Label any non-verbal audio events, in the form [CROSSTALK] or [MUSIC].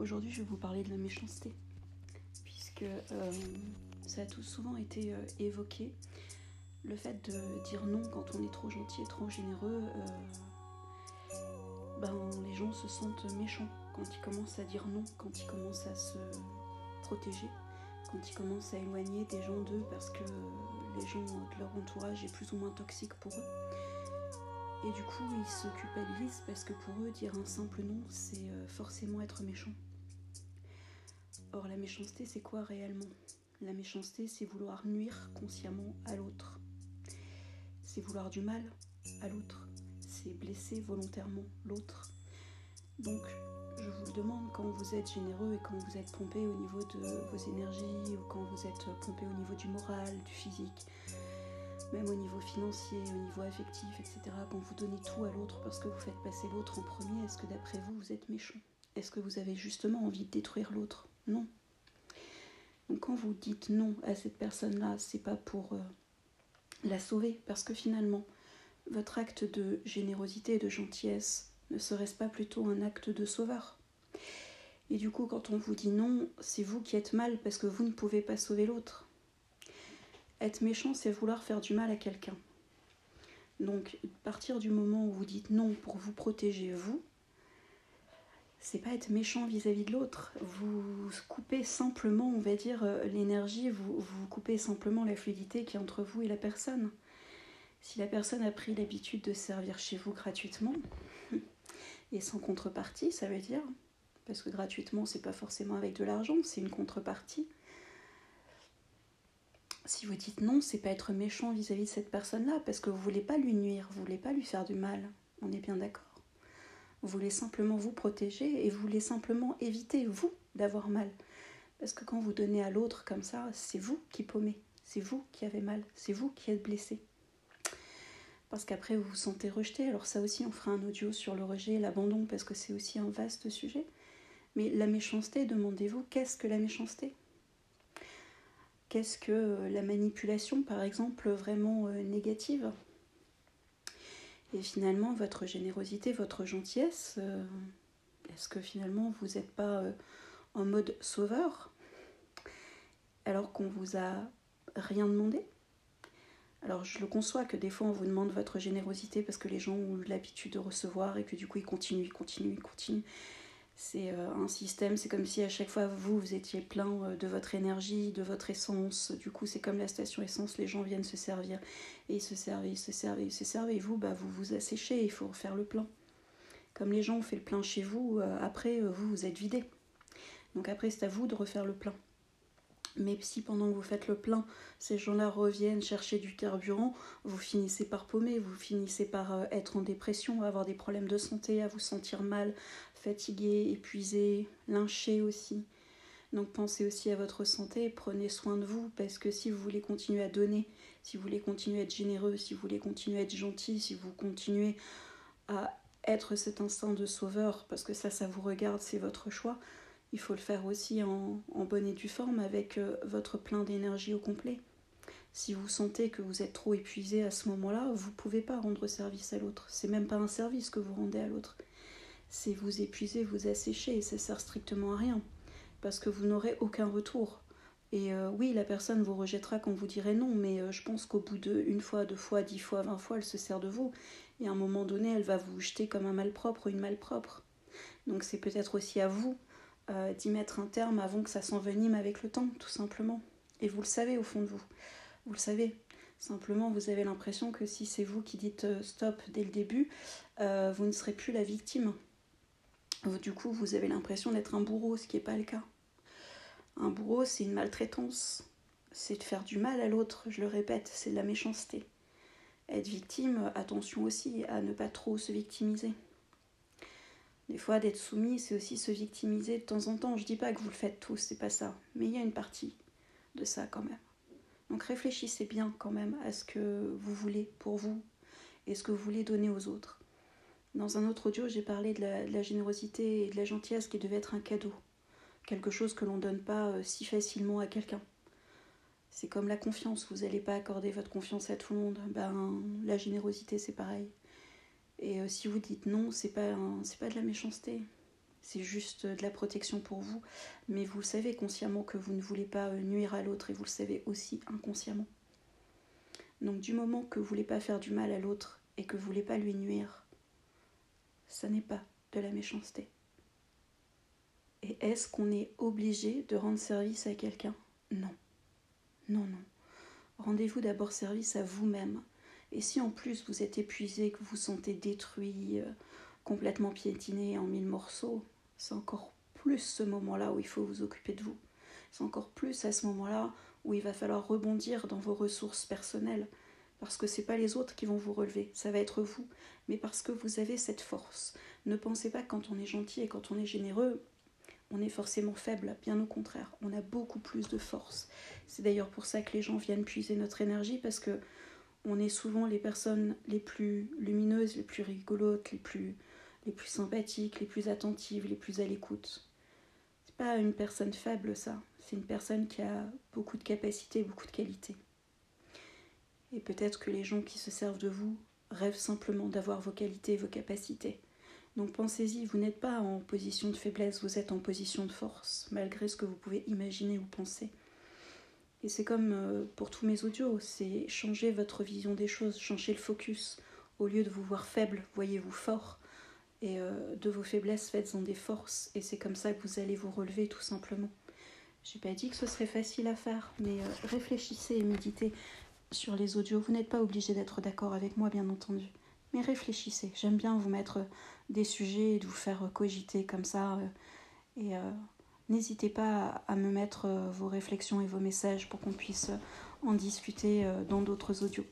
Aujourd'hui, je vais vous parler de la méchanceté, puisque euh, ça a tout souvent été euh, évoqué. Le fait de dire non quand on est trop gentil et trop généreux, euh, ben, les gens se sentent méchants quand ils commencent à dire non, quand ils commencent à se protéger, quand ils commencent à éloigner des gens d'eux parce que les gens de leur entourage est plus ou moins toxique pour eux. Et du coup, ils se culpabilisent parce que pour eux, dire un simple non, c'est forcément être méchant. Or, la méchanceté, c'est quoi réellement? La méchanceté, c'est vouloir nuire consciemment à l'autre. C'est vouloir du mal à l'autre. C'est blesser volontairement l'autre. Donc, je vous le demande, quand vous êtes généreux et quand vous êtes pompé au niveau de vos énergies, ou quand vous êtes pompé au niveau du moral, du physique, même au niveau financier, au niveau affectif, etc., quand vous donnez tout à l'autre parce que vous faites passer l'autre en premier, est-ce que d'après vous, vous êtes méchant? Est-ce que vous avez justement envie de détruire l'autre? Non. Donc quand vous dites non à cette personne-là, c'est pas pour euh, la sauver, parce que finalement, votre acte de générosité et de gentillesse ne serait-ce pas plutôt un acte de sauveur? Et du coup, quand on vous dit non, c'est vous qui êtes mal parce que vous ne pouvez pas sauver l'autre. Être méchant, c'est vouloir faire du mal à quelqu'un. Donc, partir du moment où vous dites non pour vous protéger vous, c'est pas être méchant vis-à-vis de l'autre. Vous coupez simplement, on va dire, euh, l'énergie, vous coupez simplement la fluidité qui est entre vous et la personne. Si la personne a pris l'habitude de servir chez vous gratuitement [LAUGHS] et sans contrepartie, ça veut dire, parce que gratuitement, c'est pas forcément avec de l'argent, c'est une contrepartie. Si vous dites non, c'est pas être méchant vis-à-vis -vis de cette personne-là, parce que vous voulez pas lui nuire, vous voulez pas lui faire du mal. On est bien d'accord. Vous voulez simplement vous protéger et vous voulez simplement éviter, vous, d'avoir mal. Parce que quand vous donnez à l'autre comme ça, c'est vous qui paumez, c'est vous qui avez mal, c'est vous qui êtes blessé. Parce qu'après vous vous sentez rejeté. Alors ça aussi, on fera un audio sur le rejet et l'abandon parce que c'est aussi un vaste sujet. Mais la méchanceté, demandez-vous, qu'est-ce que la méchanceté? Qu'est-ce que la manipulation, par exemple, vraiment euh, négative? Et finalement, votre générosité, votre gentillesse, euh, est-ce que finalement vous n'êtes pas euh, en mode sauveur? Alors qu'on vous a rien demandé? Alors je le conçois que des fois on vous demande votre générosité parce que les gens ont l'habitude de recevoir et que du coup ils continuent, ils continuent, ils continuent c'est euh, un système, c'est comme si à chaque fois vous, vous étiez plein euh, de votre énergie, de votre essence. Du coup, c'est comme la station essence, les gens viennent se servir et ils se servent, ils se servent, ils se servent. Et vous, bah, vous vous asséchez, il faut refaire le plein. Comme les gens ont fait le plein chez vous, euh, après, vous, vous êtes vidé. Donc après, c'est à vous de refaire le plein. Mais si pendant que vous faites le plein, ces gens-là reviennent chercher du carburant, vous finissez par paumer, vous finissez par être en dépression, avoir des problèmes de santé, à vous sentir mal, fatigué, épuisé, lynché aussi. Donc pensez aussi à votre santé, prenez soin de vous parce que si vous voulez continuer à donner, si vous voulez continuer à être généreux, si vous voulez continuer à être gentil, si vous continuez à être cet instinct de sauveur, parce que ça, ça vous regarde, c'est votre choix, il faut le faire aussi en, bonne et due forme avec euh, votre plein d'énergie au complet. Si vous sentez que vous êtes trop épuisé à ce moment-là, vous ne pouvez pas rendre service à l'autre. C'est même pas un service que vous rendez à l'autre c'est vous épuiser, vous assécher, et ça sert strictement à rien, parce que vous n'aurez aucun retour. Et euh, oui, la personne vous rejettera quand vous direz non, mais euh, je pense qu'au bout de une fois, deux fois, dix fois, vingt fois, elle se sert de vous. Et à un moment donné, elle va vous jeter comme un malpropre ou une malpropre. Donc c'est peut-être aussi à vous euh, d'y mettre un terme avant que ça s'envenime avec le temps, tout simplement. Et vous le savez au fond de vous. Vous le savez. Simplement, vous avez l'impression que si c'est vous qui dites stop dès le début, vous ne serez plus la victime. Du coup, vous avez l'impression d'être un bourreau, ce qui n'est pas le cas. Un bourreau, c'est une maltraitance. C'est de faire du mal à l'autre, je le répète, c'est de la méchanceté. Être victime, attention aussi à ne pas trop se victimiser. Des fois, d'être soumis, c'est aussi se victimiser de temps en temps. Je dis pas que vous le faites tous, c'est pas ça. Mais il y a une partie de ça quand même. Donc réfléchissez bien quand même à ce que vous voulez pour vous et ce que vous voulez donner aux autres. Dans un autre audio, j'ai parlé de la, générosité et de la gentillesse qui devait être un cadeau, quelque chose que l'on ne donne pas euh, si facilement à quelqu'un. C'est comme la confiance, vous n'allez pas accorder votre confiance à tout le monde. Ben, la générosité, c'est pareil. Et euh, si vous dites non, c'est pas, pas de la méchanceté, c'est juste de la protection pour vous. Mais vous savez consciemment que vous ne voulez pas euh, nuire à l'autre et vous le savez aussi inconsciemment. Donc, du moment que vous ne voulez pas faire du mal à l'autre et que vous ne voulez pas lui nuire, ça n'est pas de la méchanceté. Et est-ce qu'on est obligé de rendre service à quelqu'un? Non. Non, non. Rendez-vous d'abord service à vous-même. Et si en plus vous êtes épuisé, que vous vous sentez détruit, euh, complètement piétiné en mille morceaux, c'est encore plus ce moment-là où il faut vous occuper de vous. C'est encore plus à ce moment-là où il va falloir rebondir dans vos ressources personnelles. Parce que ce n'est pas les autres qui vont vous relever, ça va être vous. Mais parce que vous avez cette force. Ne pensez pas que quand on est gentil et quand on est généreux, on est forcément faible, bien au contraire, on a beaucoup plus de force. C'est d'ailleurs pour ça que les gens viennent puiser notre énergie parce que on est souvent les personnes les plus lumineuses, les plus rigolotes, les plus, sympathiques, les plus attentives, les plus à l'écoute. C'est pas une personne faible ça, c'est une personne qui a beaucoup de capacités, beaucoup de qualités. Et peut-être que les gens qui se servent de vous rêvent simplement d'avoir vos qualités, vos capacités. Donc pensez-y, vous n'êtes pas en position de faiblesse, vous êtes en position de force, malgré ce que vous pouvez imaginer ou penser. Et c'est comme euh, pour tous mes audios, c'est changer votre vision des choses, changer le focus. Au lieu de vous voir faible, voyez-vous fort. Et euh, de vos faiblesses, faites-en des forces. Et c'est comme ça que vous allez vous relever tout simplement. J'ai pas dit que ce serait facile à faire, mais euh, réfléchissez et méditez sur les audios. Vous n'êtes pas obligé d'être d'accord avec moi, bien entendu. Mais réfléchissez. J'aime bien vous mettre des sujets et de vous faire cogiter comme ça. Et n'hésitez pas à me mettre euh, vos réflexions et vos messages pour qu'on puisse en discuter dans d'autres audios.